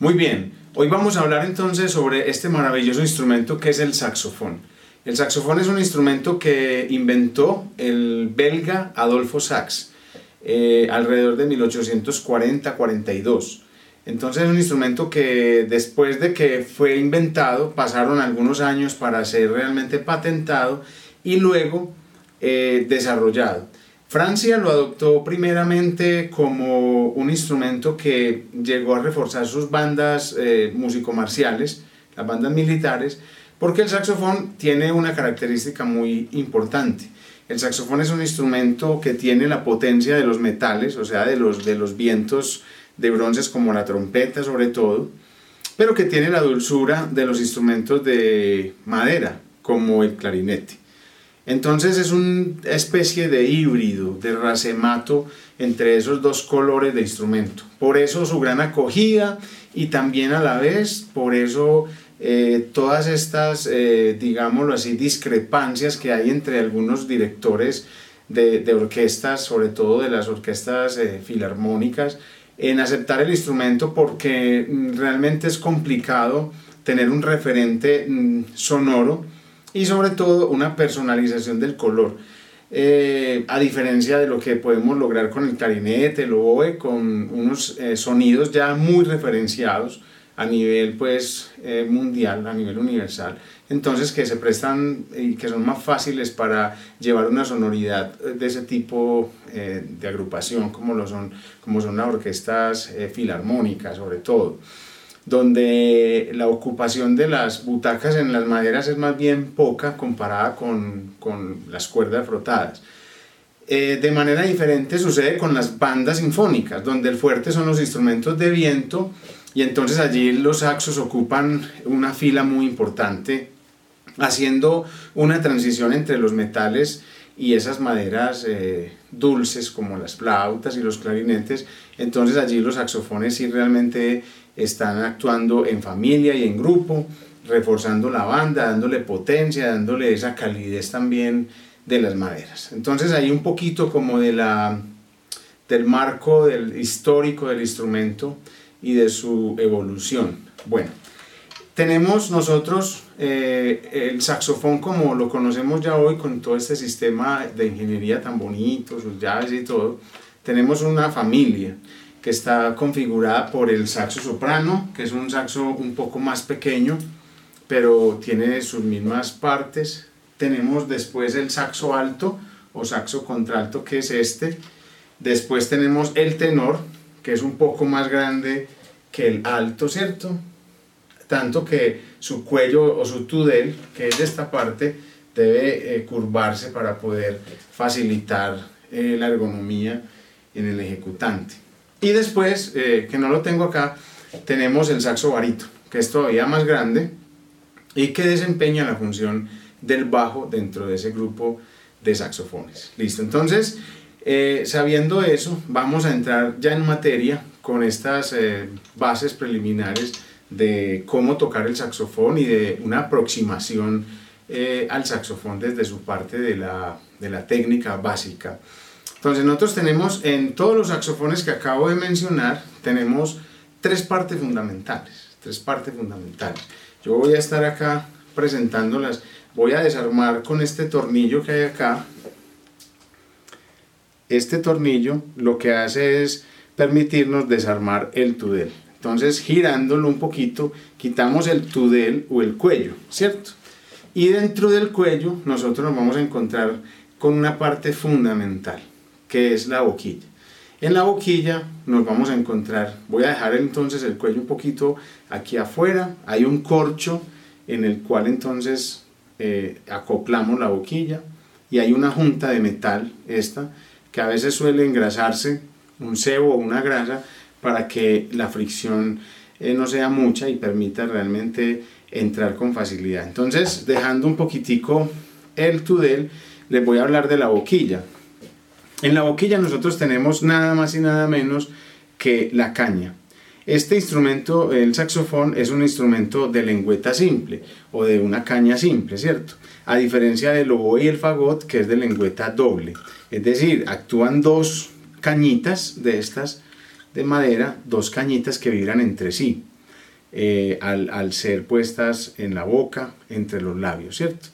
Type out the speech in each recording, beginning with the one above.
Muy bien, hoy vamos a hablar entonces sobre este maravilloso instrumento que es el saxofón. El saxofón es un instrumento que inventó el belga Adolfo Sax eh, alrededor de 1840-42. Entonces es un instrumento que después de que fue inventado pasaron algunos años para ser realmente patentado y luego eh, desarrollado. Francia lo adoptó primeramente como un instrumento que llegó a reforzar sus bandas eh, músico-marciales, las bandas militares, porque el saxofón tiene una característica muy importante. El saxofón es un instrumento que tiene la potencia de los metales, o sea, de los, de los vientos de bronces como la trompeta sobre todo, pero que tiene la dulzura de los instrumentos de madera, como el clarinete. Entonces es una especie de híbrido, de racemato entre esos dos colores de instrumento. Por eso su gran acogida y también a la vez, por eso eh, todas estas, eh, digámoslo así, discrepancias que hay entre algunos directores de, orquestas, sobre todo de las orquestas eh, filarmónicas, en aceptar el instrumento porque mm, realmente es complicado tener un referente mm, sonoro y sobre todo una personalización del color. Eh, a diferencia de lo que podemos lograr con el clarinete, el oboe, con unos eh, sonidos ya muy referenciados a nivel pues eh, mundial, a nivel universal, entonces que se prestan y que son más fáciles para llevar una sonoridad de ese tipo de agrupación como lo son, como son las orquestas filarmónicas sobre todo donde la ocupación de las butacas en las maderas es más bien poca comparada con, con las cuerdas frotadas. Eh, de manera diferente sucede con las bandas sinfónicas, donde el fuerte son los instrumentos de viento y entonces allí los saxos ocupan una fila muy importante, haciendo una transición entre los metales y esas maderas eh, dulces como las flautas y los clarinetes, entonces allí los saxofones sí realmente están actuando en familia y en grupo, reforzando la banda, dándole potencia, dándole esa calidez también de las maderas. Entonces hay un poquito como de la, del marco del histórico del instrumento y de su evolución. Bueno, tenemos nosotros eh, el saxofón como lo conocemos ya hoy con todo este sistema de ingeniería tan bonito, sus llaves y todo. Tenemos una familia que está configurada por el saxo soprano, que es un saxo un poco más pequeño, pero tiene sus mismas partes. Tenemos después el saxo alto o saxo contralto, que es este. Después tenemos el tenor, que es un poco más grande que el alto, ¿cierto? Tanto que su cuello o su tudel, que es esta parte, debe eh, curvarse para poder facilitar eh, la ergonomía en el ejecutante. Y después, eh, que no lo tengo acá, tenemos el saxo barito, que es todavía más grande y que desempeña la función del bajo dentro de ese grupo de saxofones. Listo, entonces, eh, sabiendo eso, vamos a entrar ya en materia con estas eh, bases preliminares de cómo tocar el saxofón y de una aproximación al saxofón desde su parte de la, de la técnica básica. Entonces nosotros tenemos en todos los saxofones que acabo de mencionar, tenemos tres partes fundamentales, tres partes fundamentales. Yo voy a estar acá presentándolas, voy a desarmar con este tornillo que hay acá. Este tornillo lo que hace es permitirnos desarmar el tudel. Entonces girándolo un poquito, quitamos el tudel o el cuello, ¿cierto? Y dentro del cuello nosotros nos vamos a encontrar con una parte fundamental que es la boquilla. En la boquilla nos vamos a encontrar, voy a dejar entonces el cuello un poquito aquí afuera, hay un corcho en el cual entonces eh, acoplamos la boquilla y hay una junta de metal, esta, que a veces suele engrasarse, un cebo o una grasa, para que la fricción eh, no sea mucha y permita realmente entrar con facilidad. Entonces, dejando un poquitico el tudel, les voy a hablar de la boquilla. En la boquilla nosotros tenemos nada más y nada menos que la caña. Este instrumento, el saxofón, es un instrumento de lengüeta simple o de una caña simple, ¿cierto? A diferencia del oboe y el fagot, que es de lengüeta doble. Es decir, actúan dos cañitas de estas de madera, dos cañitas que vibran entre sí. eh, al, al, ser puestas en la boca, entre los labios, ¿cierto?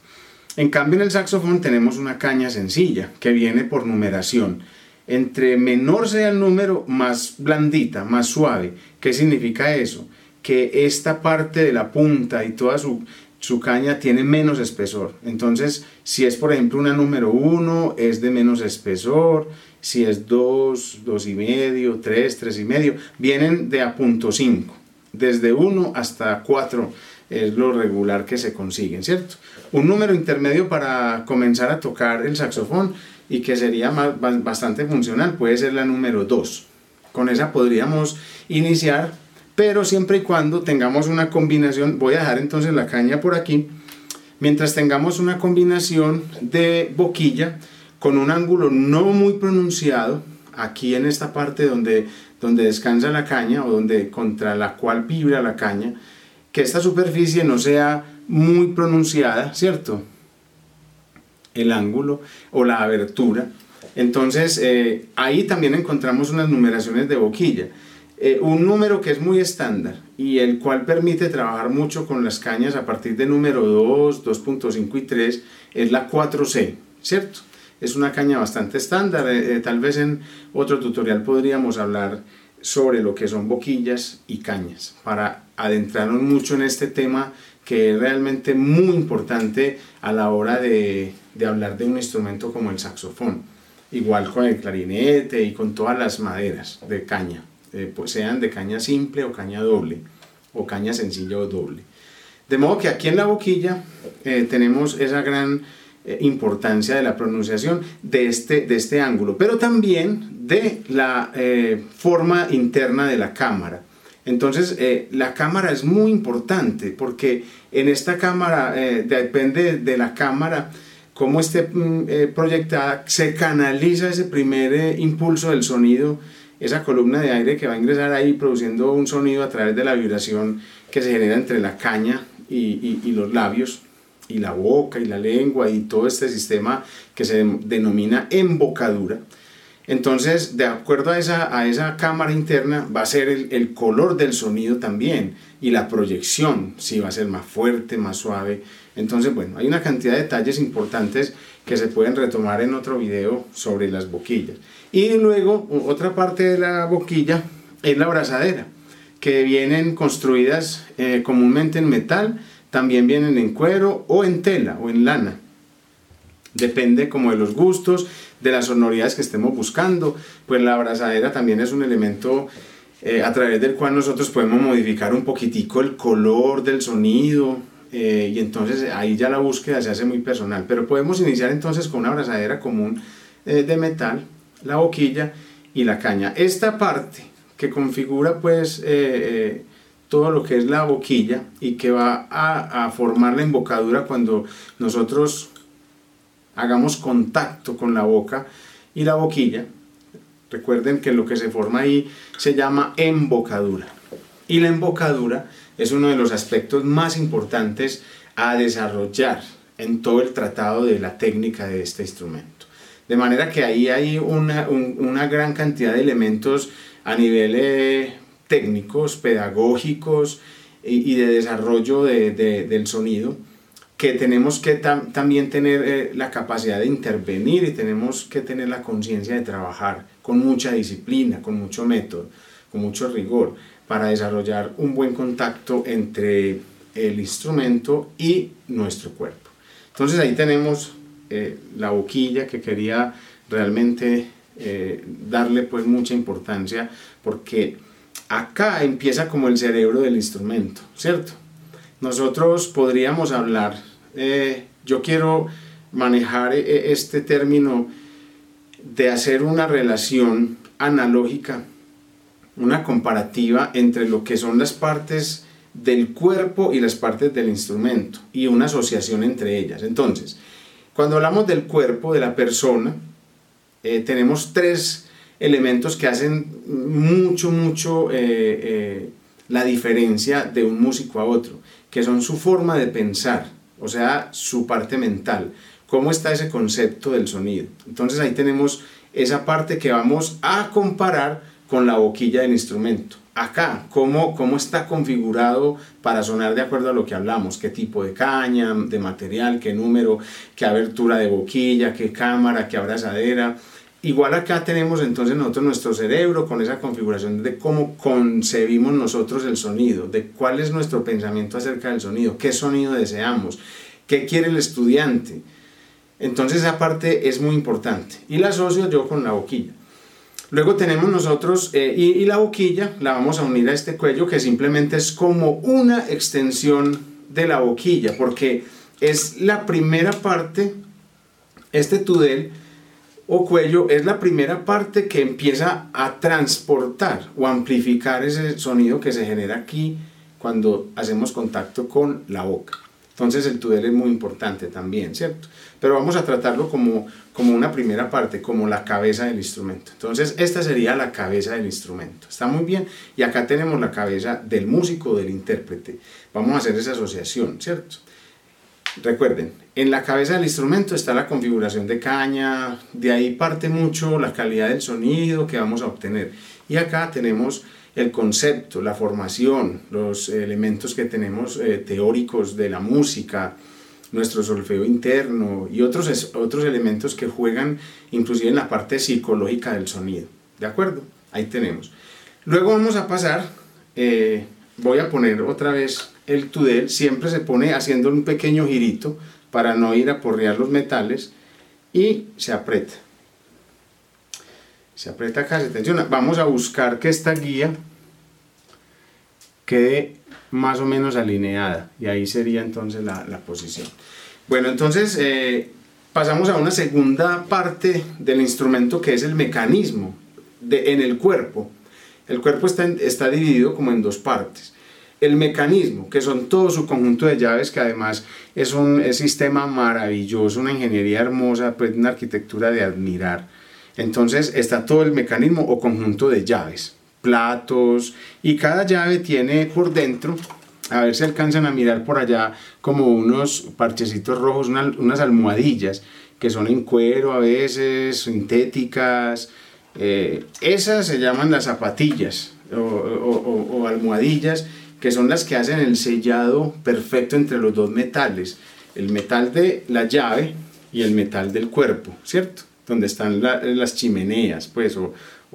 En cambio en el saxofón tenemos una caña sencilla que viene por numeración. Entre menor sea el número, más blandita, más suave. ¿Qué significa eso? Que esta parte de la punta y toda su, su caña tiene menos espesor. Entonces, si es por ejemplo una número 1, es de menos espesor. Si es 2, 2 y medio, 3, 3 y medio, vienen de a punto 5 desde 1 hasta 4 es lo regular que se consiguen, ¿cierto? Un número intermedio para comenzar a tocar el saxofón y que sería bastante funcional puede ser la número 2. Con esa podríamos iniciar, pero siempre y cuando tengamos una combinación, voy a dejar entonces la caña por aquí, mientras tengamos una combinación de boquilla con un ángulo no muy pronunciado, aquí en esta parte donde donde descansa la caña o donde contra la cual vibra la caña, que esta superficie no sea muy pronunciada, ¿cierto? El ángulo o la abertura. Entonces eh, ahí también encontramos unas numeraciones de boquilla. Eh, un número que es muy estándar y el cual permite trabajar mucho con las cañas a partir de número 2, 2.5 y 3 es la 4C, ¿cierto? es una caña bastante estándar. Eh, tal vez en otro tutorial podríamos hablar sobre lo que son boquillas y cañas para adentrarnos mucho en este tema que es realmente muy importante a la hora de, hablar de un instrumento como el saxofón. Igual con el clarinete y con todas las maderas de caña, eh, pues sean de caña simple o caña doble, o caña sencilla o doble. De modo que aquí en la boquilla tenemos esa gran eh, importancia de la pronunciación de este, de este ángulo, pero también de la eh, forma interna de la cámara. Entonces, eh, la cámara es muy importante porque en esta cámara, depende de la cámara, cómo esté mm, proyectada, se canaliza ese primer impulso del sonido, esa columna de aire que va a ingresar ahí produciendo un sonido a través de la vibración que se genera entre la caña y, y los labios y la boca y la lengua y todo este sistema que se denomina embocadura. Entonces, de acuerdo a esa, a esa cámara interna, va a ser el, el, color del sonido también y la proyección, si va a ser más fuerte, más suave. Entonces, bueno, hay una cantidad de detalles importantes que se pueden retomar en otro video sobre las boquillas. Y luego, otra parte de la boquilla es la abrazadera, que vienen construidas eh, comúnmente en metal, también vienen en cuero o en tela o en lana. Depende como de los gustos, de las sonoridades que estemos buscando. Pues la abrazadera también es un elemento eh, a través del cual nosotros podemos modificar un poquitico el color del sonido. Eh, y entonces ahí ya la búsqueda se hace muy personal. Pero podemos iniciar entonces con una abrazadera común eh, de metal, la boquilla y la caña. Esta parte que configura pues todo lo que es la boquilla y que va a, formar la embocadura cuando nosotros hagamos contacto con la boca y la boquilla. Recuerden que lo que se forma ahí se llama embocadura. Y la embocadura es uno de los aspectos más importantes a desarrollar en todo el tratado de la técnica de este instrumento. De manera que ahí hay una, gran cantidad de elementos a nivel eh, técnicos, pedagógicos y, de desarrollo del sonido, que tenemos que también tener eh, la capacidad de intervenir y tenemos que tener la conciencia de trabajar con mucha disciplina, con mucho método, con mucho rigor, para desarrollar un buen contacto entre el instrumento y nuestro cuerpo. Entonces ahí tenemos eh, la boquilla que quería realmente eh, darle pues mucha importancia porque acá empieza como el cerebro del instrumento, ¿cierto? Nosotros podríamos hablar, eh, yo quiero manejar eh, este término de hacer una relación analógica, una comparativa entre lo que son las partes del cuerpo y las partes del instrumento y una asociación entre ellas. Entonces, cuando hablamos del cuerpo de la persona, eh, tenemos tres elementos que hacen mucho, mucho eh, eh, la diferencia de un músico a otro, que son su forma de pensar, o sea, su parte mental, cómo está ese concepto del sonido. Entonces ahí tenemos esa parte que vamos a comparar con la boquilla del instrumento. acá, cómo, cómo está configurado para sonar de acuerdo a lo que hablamos, qué tipo de caña, de material, qué número, qué abertura de boquilla, qué cámara, qué abrazadera. Igual acá tenemos entonces nosotros nuestro cerebro con esa configuración de cómo concebimos nosotros el sonido, de cuál es nuestro pensamiento acerca del sonido, qué sonido deseamos, qué quiere el estudiante. Entonces esa parte es muy importante. Y la asocio yo con la boquilla. Luego tenemos nosotros, eh, y, la boquilla la vamos a unir a este cuello que simplemente es como una extensión de la boquilla, porque es la primera parte, este tudel o cuello es la primera parte que empieza a transportar o amplificar ese sonido que se genera aquí cuando hacemos contacto con la boca. Entonces el tudel es muy importante también, ¿cierto? Pero vamos a tratarlo como, como una primera parte, como la cabeza del instrumento. Entonces esta sería la cabeza del instrumento. Está muy bien. Y acá tenemos la cabeza del músico, del intérprete. Vamos a hacer esa asociación, ¿cierto? Recuerden, en la cabeza del instrumento está la configuración de caña, de ahí parte mucho la calidad del sonido que vamos a obtener. Y acá tenemos el concepto, la formación, los elementos que tenemos eh, teóricos de la música, nuestro solfeo interno y otros, otros elementos que juegan inclusive en la parte psicológica del sonido. ¿De acuerdo? Ahí tenemos. Luego vamos a pasar, eh, voy a poner otra vez el tudel, siempre se pone haciendo un pequeño girito para no ir a porrear los metales y se aprieta se aprieta acá, se tensiona. Vamos a buscar que esta guía quede más o menos alineada y ahí sería entonces la, posición. Bueno, entonces eh, pasamos a una segunda parte del instrumento que es el mecanismo en el cuerpo. El cuerpo está, dividido como en dos partes. El mecanismo, que son todo su conjunto de llaves, que además es un sistema maravilloso, una ingeniería hermosa, pues una arquitectura de admirar entonces está todo el mecanismo o conjunto de llaves, platos y cada llave tiene por dentro, a ver si alcanzan a mirar por allá como unos parchecitos rojos, unas almohadillas que son en cuero a veces, sintéticas. Eh, esas se llaman las zapatillas o almohadillas que son las que hacen el sellado perfecto entre los dos metales, el metal de la llave y el metal del cuerpo, ¿cierto? donde están las chimeneas, pues, o,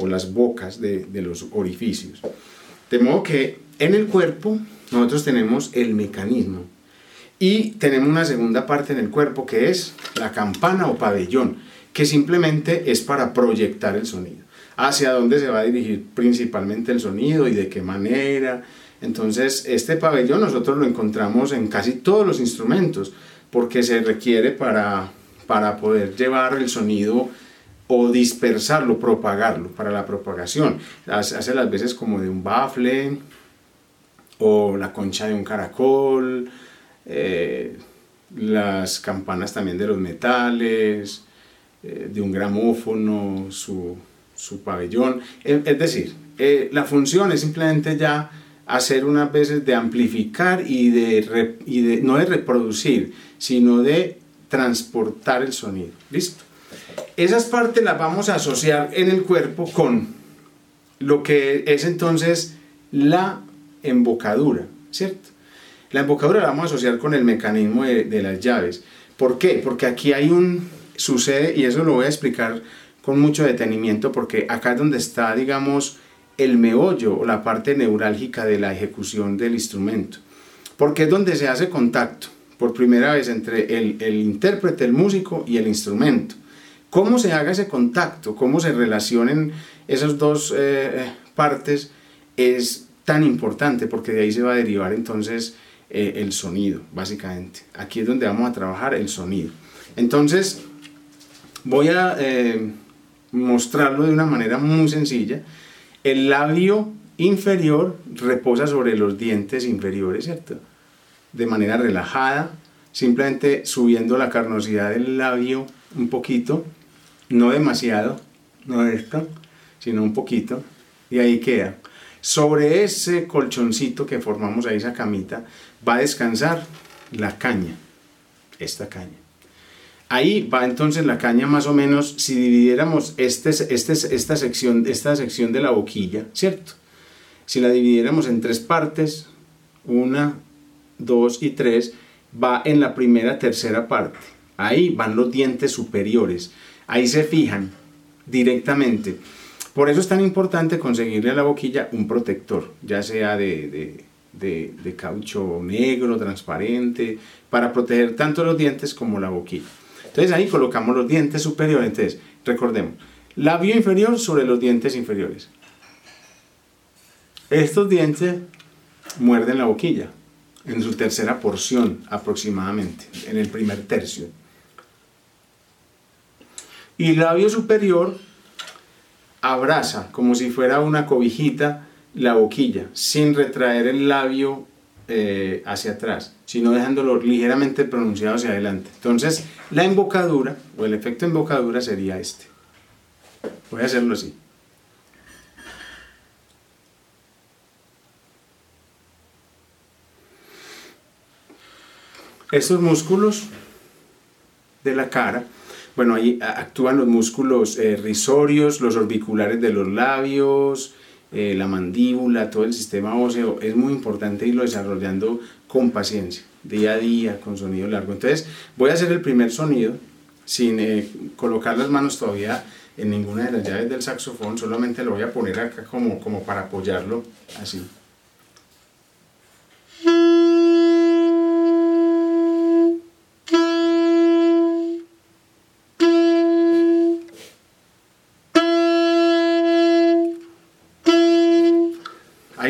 las bocas de, los orificios. De modo que en el cuerpo nosotros tenemos el mecanismo y tenemos una segunda parte en el cuerpo que es la campana o pabellón, que simplemente es para proyectar el sonido. Hacia dónde se va a dirigir principalmente el sonido y de qué manera. Entonces, este pabellón nosotros lo encontramos en casi todos los instrumentos, porque se requiere para para poder llevar el sonido o dispersarlo, propagarlo para la propagación. Hace las veces como de un bafle o la concha de un caracol, eh, las campanas también de los metales, eh, de un gramófono, su, pabellón. Es, decir, eh, la función es simplemente ya hacer unas veces de amplificar y de, y de no de reproducir, sino de transportar el sonido. ¿Listo? Esas partes las vamos a asociar en el cuerpo con lo que es entonces la embocadura, ¿cierto? La embocadura la vamos a asociar con el mecanismo de, las llaves. ¿Por qué? Porque aquí hay un, sucede, y eso lo voy a explicar con mucho detenimiento, porque acá es donde está, digamos, el meollo o la parte neurálgica de la ejecución del instrumento. Porque es donde se hace contacto por primera vez entre el, intérprete, el músico y el instrumento. Cómo se haga ese contacto, cómo se relacionen esas dos eh, partes es tan importante porque de ahí se va a derivar entonces eh, el sonido, básicamente. Aquí es donde vamos a trabajar el sonido. Entonces, voy a eh, mostrarlo de una manera muy sencilla. El labio inferior reposa sobre los dientes inferiores, ¿cierto? de manera relajada, simplemente subiendo la carnosidad del labio un poquito, no demasiado, no esto, sino un poquito, y ahí queda. Sobre ese colchoncito que formamos ahí, esa camita, va a descansar la caña, esta caña. Ahí va entonces la caña más o menos, si dividiéramos este, este, esta, sección, esta sección de la boquilla, ¿cierto? Si la dividiéramos en tres partes, una, dos y tres, va en la primera, tercera parte. Ahí van los dientes superiores. Ahí se fijan directamente. Por eso es tan importante conseguirle a la boquilla un protector, ya sea de, de, caucho negro, transparente, para proteger tanto los dientes como la boquilla. Entonces ahí colocamos los dientes superiores. Entonces, recordemos, labio inferior sobre los dientes inferiores. Estos dientes muerden la boquilla en su tercera porción aproximadamente, en el primer tercio. Y el labio superior abraza como si fuera una cobijita la boquilla, sin retraer el labio eh, hacia atrás, sino dejándolo ligeramente pronunciado hacia adelante. Entonces, la embocadura o el efecto embocadura sería este. Voy a hacerlo así. Estos músculos de la cara, bueno, ahí actúan los músculos eh, risorios, los orbiculares de los labios, eh, la mandíbula, todo el sistema óseo, es muy importante irlo desarrollando con paciencia, día a día, con sonido largo. Entonces, voy a hacer el primer sonido sin eh, colocar las manos todavía en ninguna de las llaves del saxofón, solamente lo voy a poner acá como, como para apoyarlo, así.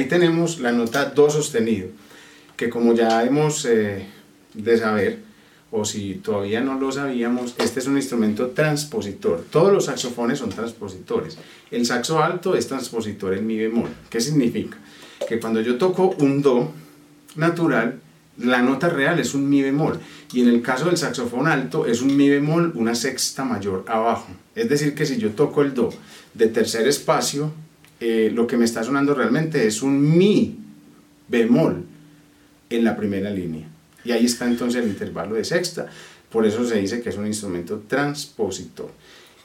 Tenemos la nota do sostenido, que como ya hemos eh, de saber, o si todavía no lo sabíamos, este es un instrumento transpositor. Todos los saxofones son transpositores. El saxo alto es transpositor en mi bemol. ¿Qué significa? Que cuando yo toco un do natural, la nota real es un mi bemol. Y en el caso del saxofón alto es un mi bemol, una sexta mayor abajo. Es decir, que si yo toco el do de tercer espacio, eh, lo que me está sonando realmente es un mi bemol en la primera línea. Y ahí está entonces el intervalo de sexta. Por eso se dice que es un instrumento transpositor.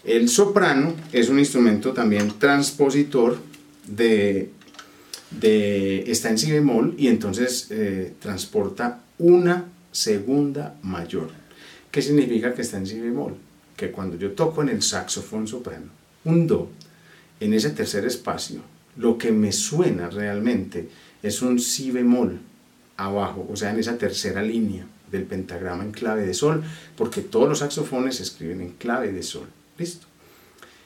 El soprano es un instrumento también transpositor de, de está en si bemol y entonces eh, transporta una segunda mayor. ¿Qué significa que está en si bemol? Que cuando yo toco en el saxofón soprano un do, en ese tercer espacio, lo que me suena realmente es un si bemol abajo, o sea, en esa tercera línea del pentagrama en clave de sol, porque todos los saxofones se escriben en clave de sol. ¿Listo?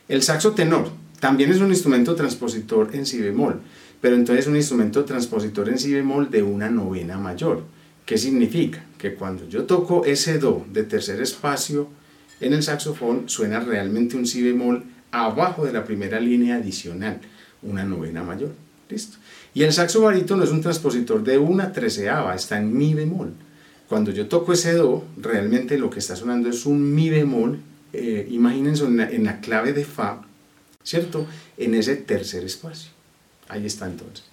El saxo tenor también es un instrumento transpositor en si bemol, pero entonces es un instrumento transpositor en si bemol de una novena mayor. ¿Qué significa? Que cuando yo toco ese do de tercer espacio en el saxofón suena realmente un si bemol abajo de la primera línea adicional, una novena mayor. ¿Listo? Y el saxo barítono es un transpositor de una treceava, está en mi bemol. Cuando yo toco ese do, realmente lo que está sonando es un mi bemol, eh, imagínense en la, clave de fa, ¿cierto? En ese tercer espacio. Ahí está entonces.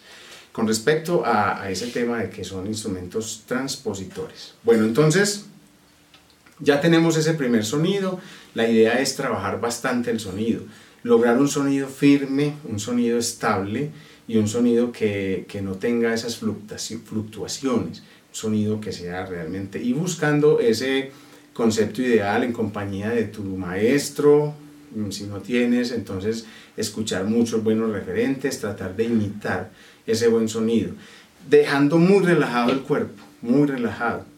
Con respecto a, a ese tema de que son instrumentos transpositores. Bueno, entonces, ya tenemos ese primer sonido, la idea es trabajar bastante el sonido, lograr un sonido firme, un sonido estable y un sonido que, no tenga esas fluctuaciones, un sonido que sea realmente, y buscando ese concepto ideal en compañía de tu maestro, mm, si no tienes, entonces escuchar muchos buenos referentes, tratar de imitar ese buen sonido, dejando muy relajado el cuerpo, muy relajado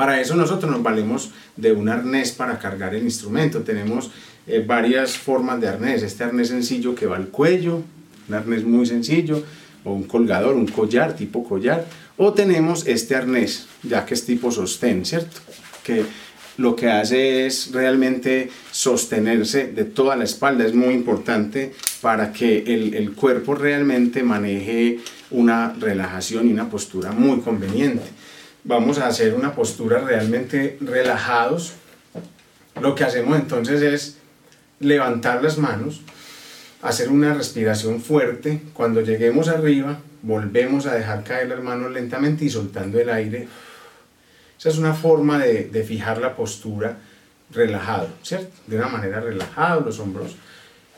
para eso nosotros nos valemos de un arnés para cargar el instrumento. Tenemos eh, varias formas de arnés. Este arnés sencillo que va al cuello, un arnés muy sencillo, o un colgador, un collar, tipo collar. O tenemos este arnés, ya que es tipo sostén, ¿cierto? Que lo que hace es realmente sostenerse de toda la espalda. Es muy importante para que el, el cuerpo realmente maneje una relajación y una postura muy conveniente vamos a hacer una postura realmente relajados. Lo que hacemos entonces es levantar las manos, hacer una respiración fuerte. Cuando lleguemos arriba, volvemos a dejar caer las manos lentamente y soltando el aire. Esa es una forma de, fijar la postura relajado, ¿cierto? De una manera relajada, los hombros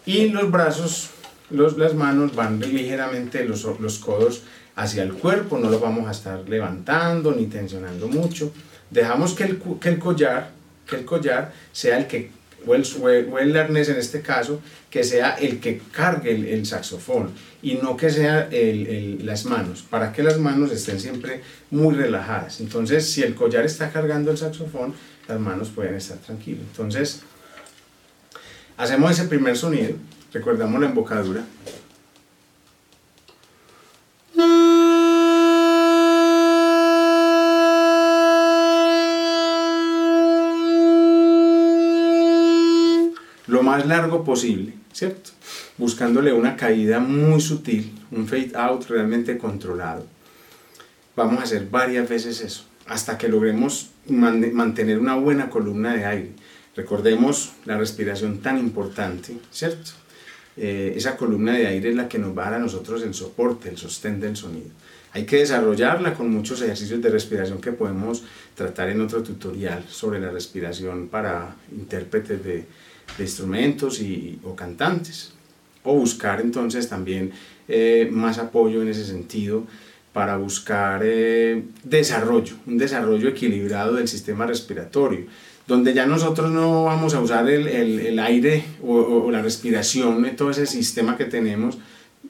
y los brazos los, las manos van ligeramente los, los codos hacia el cuerpo, no lo vamos a estar levantando ni tensionando mucho. Dejamos que el, que el collar, que el collar sea el que, o el, o el arnés en este caso, que sea el que cargue el, saxofón y no que sea el, las manos, para que las manos estén siempre muy relajadas. Entonces, si el collar está cargando el saxofón, las manos pueden estar tranquilas. Entonces, hacemos ese primer sonido, recordamos la embocadura. Más largo posible, ¿cierto? Buscándole una caída muy sutil, un fade out realmente controlado. Vamos a hacer varias veces eso, hasta que logremos mantener una buena columna de aire. Recordemos la respiración tan importante, ¿cierto? Eh, esa columna de aire es la que nos va a dar a nosotros el soporte, el sostén del sonido. Hay que desarrollarla con muchos ejercicios de respiración que podemos tratar en otro tutorial sobre la respiración para intérpretes de, de instrumentos y, o cantantes. O buscar entonces también eh, más apoyo en ese sentido para buscar eh, desarrollo, un desarrollo equilibrado del sistema respiratorio, donde ya nosotros no vamos a usar el, el, aire o, o, la respiración, todo ese sistema que tenemos,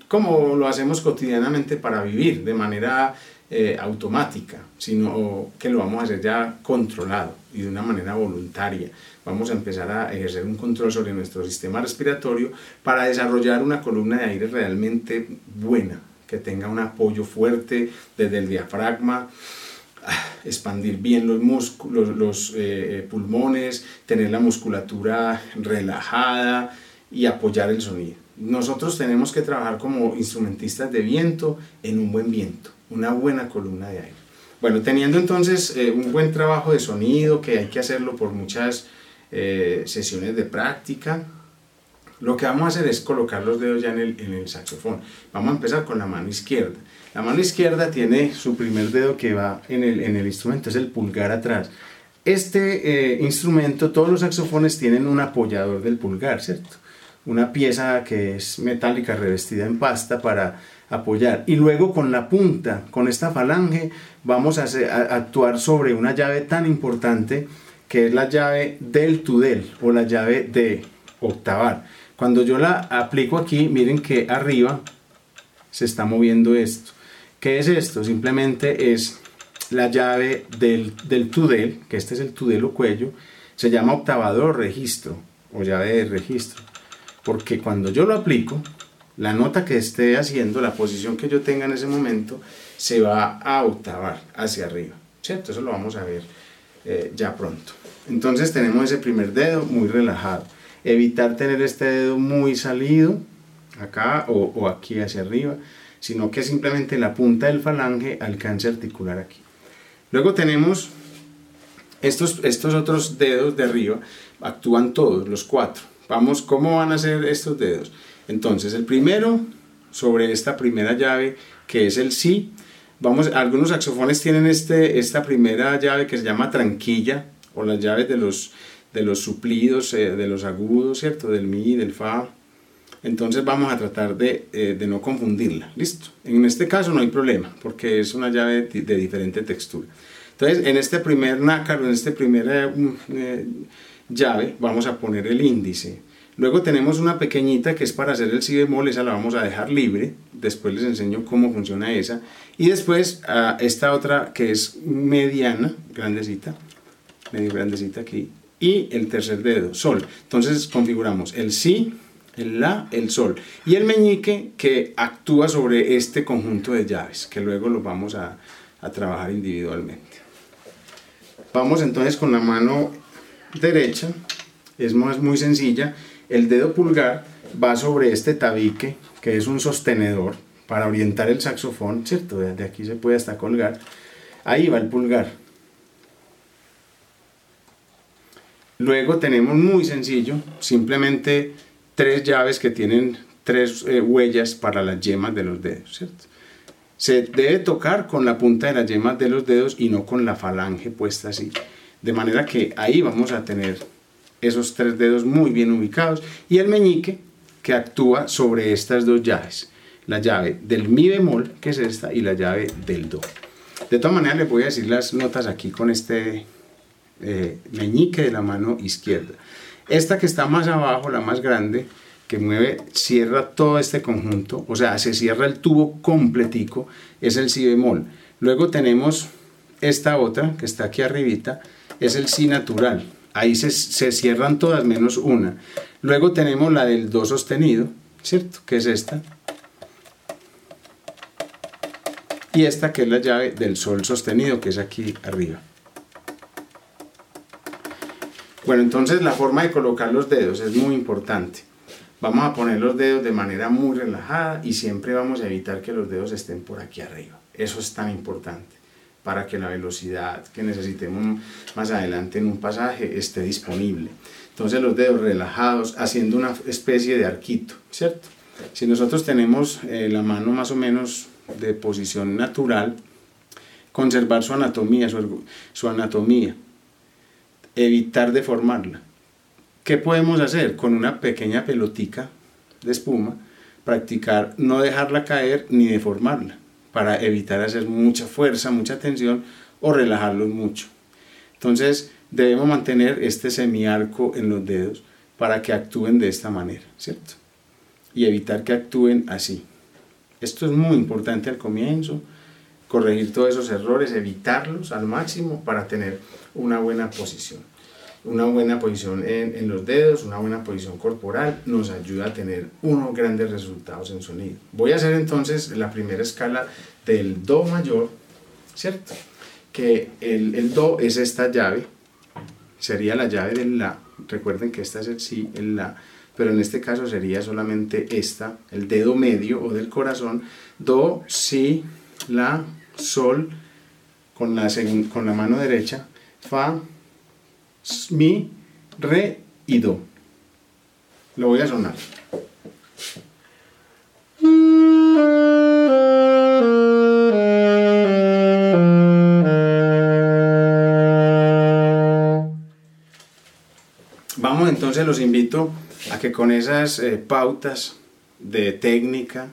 como lo hacemos cotidianamente para vivir de manera eh, automática, sino que lo vamos a hacer ya controlado y de una manera voluntaria vamos a empezar a ejercer un control sobre nuestro sistema respiratorio para desarrollar una columna de aire realmente buena, que tenga un apoyo fuerte desde el diafragma, ah, expandir bien los, músculos, los eh, pulmones, tener la musculatura relajada y apoyar el sonido. Nosotros tenemos que trabajar como instrumentistas de viento en un buen viento, una buena columna de aire. Bueno, teniendo entonces eh, un buen trabajo de sonido, que hay que hacerlo por muchas eh, sesiones de práctica. Lo que vamos a hacer es colocar los dedos ya en el, en el saxofón. Vamos a empezar con la mano izquierda. La mano izquierda tiene su primer dedo que va en el, en el instrumento, es el pulgar atrás. Este eh, instrumento, todos los saxofones tienen un apoyador del pulgar, ¿cierto? Una pieza que es metálica revestida en pasta para apoyar. Y luego con la punta, con esta falange, vamos a, actuar sobre una llave tan importante que es la llave del tudel o la llave de octavar. Cuando yo la aplico aquí, miren que arriba se está moviendo esto. ¿Qué es esto? Simplemente es la llave del, del tudel, que este es el tudel o cuello, se llama octavador registro o llave de registro. Porque cuando yo lo aplico, la nota que esté haciendo, la posición que yo tenga en ese momento, se va a octavar hacia arriba. ¿Cierto? Eso lo vamos a ver eh, ya pronto. Entonces tenemos ese primer dedo muy relajado. Evitar tener este dedo muy salido, acá o, aquí hacia arriba, sino que simplemente la punta del falange alcance articular aquí. Luego tenemos estos, estos otros dedos de arriba, actúan todos, los cuatro. Vamos, ¿cómo van a ser estos dedos? Entonces, el primero sobre esta primera llave, que es el Si. Vamos, algunos saxofones tienen este, esta primera llave que se llama tranquilla, o las llaves de los, de los suplidos, eh, de los agudos, ¿cierto? Del mi, del fa. Entonces vamos a tratar de, eh, de, no confundirla, ¿listo? En este caso no hay problema, porque es una llave de, diferente textura. Entonces, en este primer nácar, en este primer eh, llave, vamos a poner el índice. Luego tenemos una pequeñita que es para hacer el si bemol, esa la vamos a dejar libre, después les enseño cómo funciona esa. Y después a esta otra que es mediana, grandecita, medio grandecita aquí, y el tercer dedo, sol. Entonces configuramos el si, el la, el sol. Y el meñique que actúa sobre este conjunto de llaves, que luego lo vamos a, a trabajar individualmente. Vamos entonces con la mano derecha, es muy sencilla. El dedo pulgar va sobre este tabique, que es un sostenedor para orientar el saxofón, ¿cierto? Desde aquí se puede hasta colgar. Ahí va el pulgar. Luego tenemos muy sencillo, simplemente tres llaves que tienen tres eh, huellas para las yemas de los dedos, ¿cierto? Se debe tocar con la punta de las yemas de los dedos y no con la falange puesta así. De manera que ahí vamos a tener esos tres dedos muy bien ubicados y el meñique que actúa sobre estas dos llaves. La llave del mi bemol, que es esta, y la llave del do. De todas maneras, les voy a decir las notas aquí con este eh, meñique de la mano izquierda. Esta que está más abajo, la más grande, que mueve, cierra todo este conjunto, o sea, se cierra el tubo completico, es el si bemol. Luego tenemos esta otra, que está aquí arribita, es el si natural. Ahí se, cierran todas menos una. Luego tenemos la del do sostenido, ¿cierto? Que es esta. Y esta que es la llave del sol sostenido, que es aquí arriba. Bueno, entonces la forma de colocar los dedos es muy importante. Vamos a poner los dedos de manera muy relajada y siempre vamos a evitar que los dedos estén por aquí arriba. Eso es tan importante para que la velocidad que necesitemos más adelante en un pasaje esté disponible. Entonces los dedos relajados haciendo una especie de arquito, ¿cierto? Si nosotros tenemos eh, la mano más o menos de posición natural, conservar su anatomía, su, anatomía, evitar deformarla ¿Qué podemos hacer? Con una pequeña pelotica de espuma, practicar no dejarla caer ni deformarla, para evitar hacer mucha fuerza, mucha tensión o relajarlos mucho. Entonces debemos mantener este semiarco en los dedos para que actúen de esta manera, ¿cierto? Y evitar que actúen así. Esto es muy importante al comienzo, corregir todos esos errores, evitarlos al máximo para tener una buena posición una buena posición en, en, los dedos, una buena posición corporal, nos ayuda a tener unos grandes resultados en sonido. Voy a hacer entonces la primera escala del Do mayor, ¿cierto? Que el, el Do es esta llave, sería la llave del La. Recuerden que esta es el Si, el La, pero en este caso sería solamente esta, el dedo medio o del corazón, Do, Si, La, Sol, con la, con la mano derecha, Fa, mi, re y do. Lo voy a sonar. Vamos entonces, los invito a que con esas eh, pautas de técnica,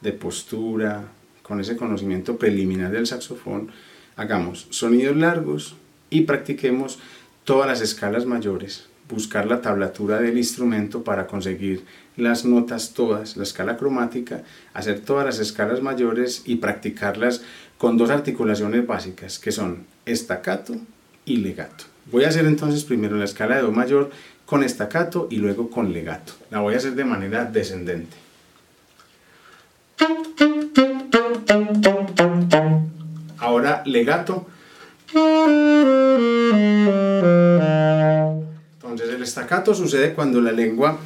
de postura, con ese conocimiento preliminar del saxofón, hagamos sonidos largos y practiquemos todas las escalas mayores, buscar la tablatura del instrumento para conseguir las notas todas, la escala cromática, hacer todas las escalas mayores y practicarlas con dos articulaciones básicas que son estacato y legato. Voy a hacer entonces primero la escala de do mayor con estacato y luego con legato. La voy a hacer de manera descendente. Ahora legato estacato sucede cuando la lengua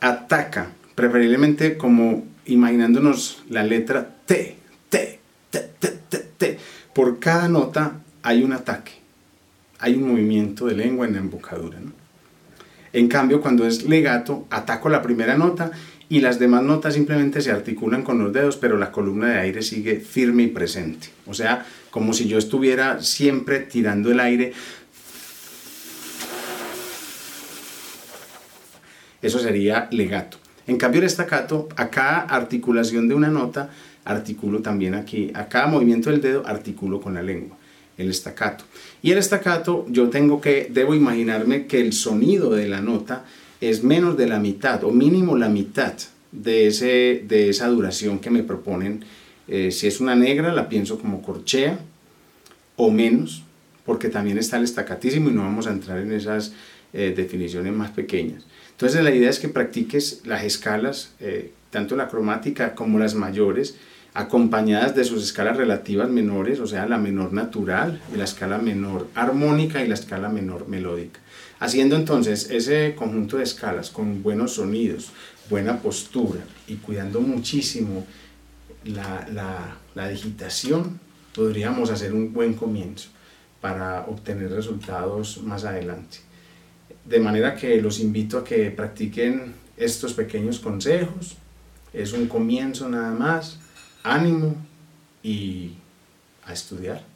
ataca, preferiblemente como imaginándonos la letra T, T, T, T, T, T. Por cada nota hay un ataque, hay un movimiento de lengua en la embocadura. En cambio, cuando es legato, ataco la primera nota y las demás notas simplemente se articulan con los dedos, pero la columna de aire sigue firme y presente. O sea, como si yo estuviera siempre tirando el aire. Eso sería legato. En cambio, el estacato, a cada articulación de una nota, articulo también aquí, a cada movimiento del dedo, articulo con la lengua el estacato. Y el estacato, yo tengo que, debo imaginarme que el sonido de la nota es menos de la mitad o mínimo la mitad de, ese, de esa duración que me proponen. Eh, si es una negra, la pienso como corchea o menos, porque también está el estacatísimo y no vamos a entrar en esas eh, definiciones más pequeñas. Entonces la idea es que practiques las escalas, eh, tanto la cromática como las mayores, acompañadas de sus escalas relativas menores, o sea, la menor natural, la escala menor armónica y la escala menor melódica. Haciendo entonces ese conjunto de escalas con buenos sonidos, buena postura y cuidando muchísimo la, la digitación, podríamos hacer un buen comienzo para obtener resultados más adelante. De manera que los invito a que practiquen estos pequeños consejos. Es un comienzo nada más. Ánimo y a estudiar.